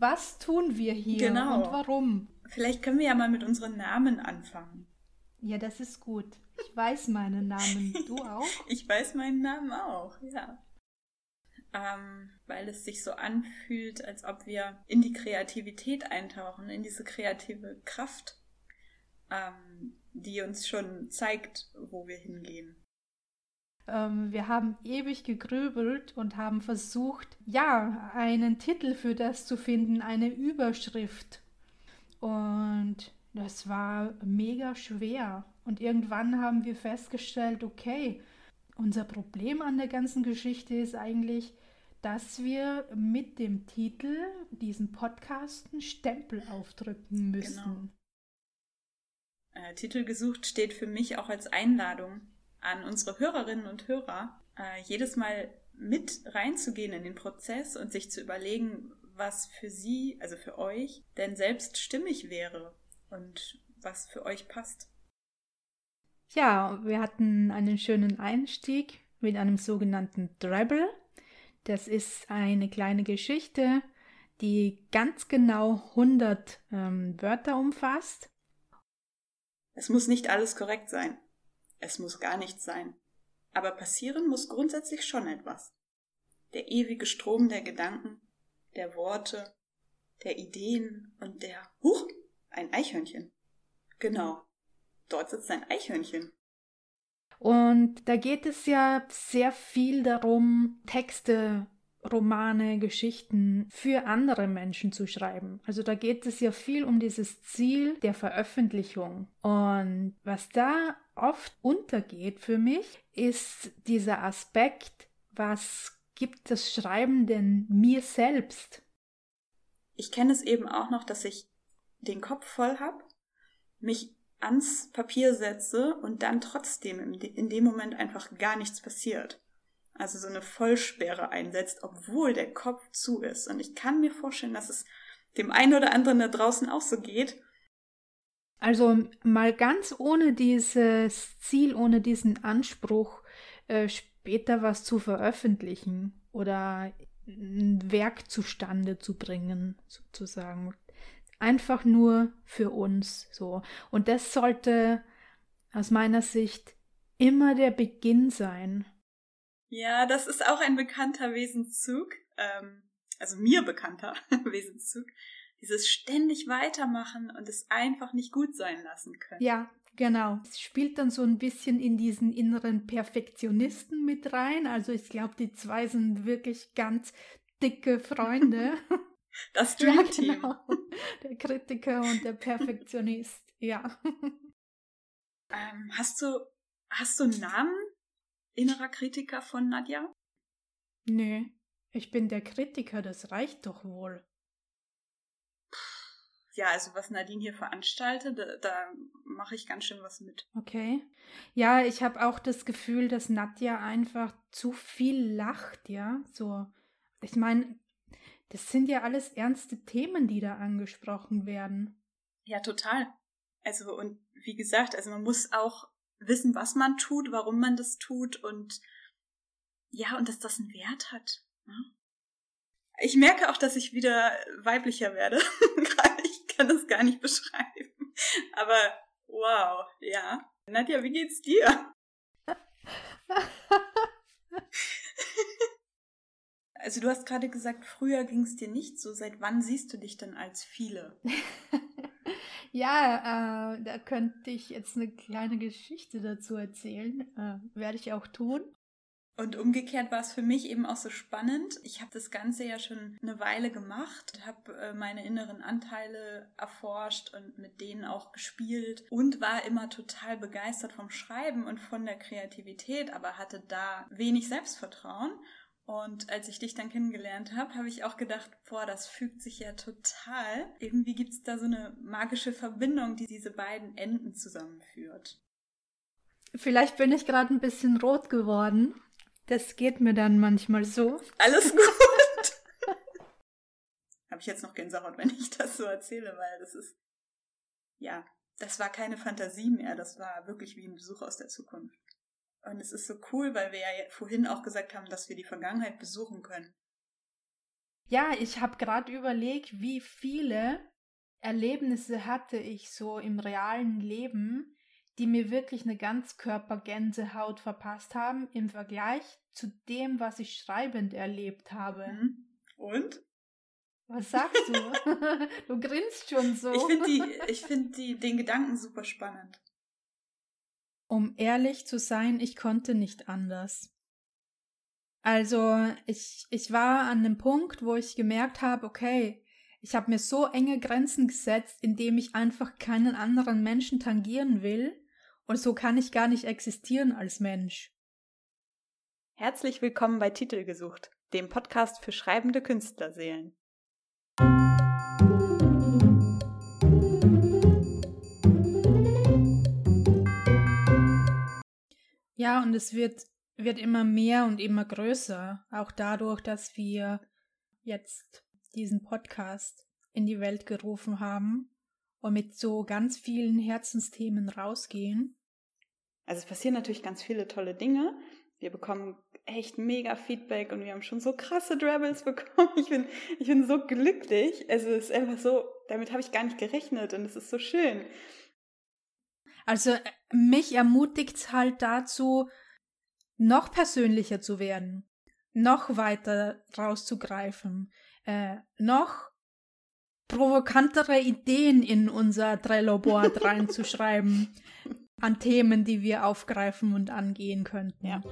was tun wir hier Genau. und warum? Vielleicht können wir ja mal mit unseren Namen anfangen. Ja, das ist gut. Ich weiß meinen Namen. Du auch? Ich weiß meinen Namen auch, ja. Ähm, weil es sich so anfühlt, als ob wir in die Kreativität eintauchen, in diese kreative Kraft, ähm, die uns schon zeigt, wo wir hingehen. Ähm, wir haben ewig gegrübelt und haben versucht, ja, einen Titel für das zu finden, eine Überschrift. Und das war mega schwer. Und irgendwann haben wir festgestellt, okay, unser Problem an der ganzen Geschichte ist eigentlich, dass wir mit dem Titel diesen Podcast einen Stempel aufdrücken müssen. Äh, Titel gesucht steht für mich auch als Einladung an unsere Hörerinnen und Hörer, äh, jedes Mal mit reinzugehen in den Prozess und sich zu überlegen, was für sie, also für euch, denn selbst stimmig wäre und was für euch passt. Ja, wir hatten einen schönen Einstieg mit einem sogenannten Drabble. Das ist eine kleine Geschichte, die ganz genau 100 ähm, Wörter umfasst. Es muss nicht alles korrekt sein. Es muss gar nichts sein. Aber passieren muss grundsätzlich schon etwas. Der ewige Strom der Gedanken, der Worte, der Ideen und der Huch, ein Eichhörnchen. Genau. Dort sitzt ein Eichhörnchen. Und da geht es ja sehr viel darum, Texte, Romane, Geschichten für andere Menschen zu schreiben. Also da geht es ja viel um dieses Ziel der Veröffentlichung. Und was da oft untergeht für mich, ist dieser Aspekt, was gibt das Schreiben denn mir selbst? Ich kenne es eben auch noch, dass ich den Kopf voll hab, mich ans Papier setze und dann trotzdem in de- in dem Moment einfach gar nichts passiert. Also so eine Vollsperre einsetzt, obwohl der Kopf zu ist. Und ich kann mir vorstellen, dass es dem einen oder anderen da draußen auch so geht. Also mal ganz ohne dieses Ziel, ohne diesen Anspruch, äh, später was zu veröffentlichen oder ein Werk zustande zu bringen, sozusagen. Einfach nur für uns so. Und das sollte aus meiner Sicht immer der Beginn sein. Ja, das ist auch ein bekannter Wesenszug, ähm, also mir bekannter Wesenszug. Dieses ständig weitermachen und es einfach nicht gut sein lassen können. Ja, genau. Es spielt dann so ein bisschen in diesen inneren Perfektionisten mit rein. Also ich glaube, die zwei sind wirklich ganz dicke Freunde. Das ja, Dream-Team. genau. Der Kritiker und der Perfektionist. Ja. Ähm, hast du, hast du einen Namen? Innerer Kritiker von Nadja? Nö, ich bin der Kritiker, das reicht doch wohl. Ja, also was Nadine hier veranstaltet, da, da mache ich ganz schön was mit. Okay. Ja, ich habe auch das Gefühl, dass Nadja einfach zu viel lacht, ja. So, ich meine, das sind ja alles ernste Themen, die da angesprochen werden. Ja, total. Also, und wie gesagt, also man muss auch wissen, was man tut, warum man das tut und ja, und dass das einen Wert hat. Ne? Ich merke auch, dass ich wieder weiblicher werde. Kann das gar nicht beschreiben. Aber wow, ja. Nadja, wie geht's dir? Also du hast gerade gesagt, früher ging es dir nicht so. Seit wann siehst du dich denn als viele? ja, äh, da könnte ich jetzt eine kleine Geschichte dazu erzählen. Äh, Werde ich auch tun. Und umgekehrt war es für mich eben auch so spannend. Ich habe das Ganze ja schon eine Weile gemacht, habe äh, meine inneren Anteile erforscht und mit denen auch gespielt und war immer total begeistert vom Schreiben und von der Kreativität, aber hatte da wenig Selbstvertrauen. Und als ich dich dann kennengelernt habe, habe ich auch gedacht, boah, das fügt sich ja total. Irgendwie gibt es da so eine magische Verbindung, die diese beiden Enden zusammenführt. Vielleicht bin ich gerade ein bisschen rot geworden. Das geht mir dann manchmal so. Alles gut. habe ich jetzt noch Gänsehaut, wenn ich das so erzähle, weil das ist, ja, das war keine Fantasie mehr, das war wirklich wie ein Besuch aus der Zukunft. Und es ist so cool, weil wir ja vorhin auch gesagt haben, dass wir die Vergangenheit besuchen können. Ja, ich habe gerade überlegt, wie viele Erlebnisse hatte ich so im realen Leben, die mir wirklich eine Ganzkörpergänsehaut verpasst haben im Vergleich zu dem, was ich schreibend erlebt habe. Mhm. Und? Was sagst du? du grinst schon so. Ich finde die, ich find die, den Gedanken super spannend. Um ehrlich zu sein, ich konnte nicht anders. Also ich, ich war an dem Punkt, wo ich gemerkt habe, okay, ich habe mir so enge Grenzen gesetzt, indem ich einfach keinen anderen Menschen tangieren will, und so kann ich gar nicht existieren als Mensch. Herzlich willkommen bei Titel gesucht, dem Podcast für schreibende Künstlerseelen. Ja, und es wird wird immer mehr und immer größer, auch dadurch, dass wir jetzt diesen Podcast in die Welt gerufen haben und mit so ganz vielen Herzensthemen rausgehen. Also es passieren natürlich ganz viele tolle Dinge. Wir bekommen echt mega Feedback und wir haben schon so krasse Drabbles bekommen. Ich bin, ich bin so glücklich. Also es ist einfach so, damit habe ich gar nicht gerechnet und es ist so schön. Also äh, mich ermutigt es halt dazu, noch persönlicher zu werden, noch weiter rauszugreifen, äh, noch provokantere Ideen in unser Trello-Board reinzuschreiben an Themen, die wir aufgreifen und angehen könnten. Ja.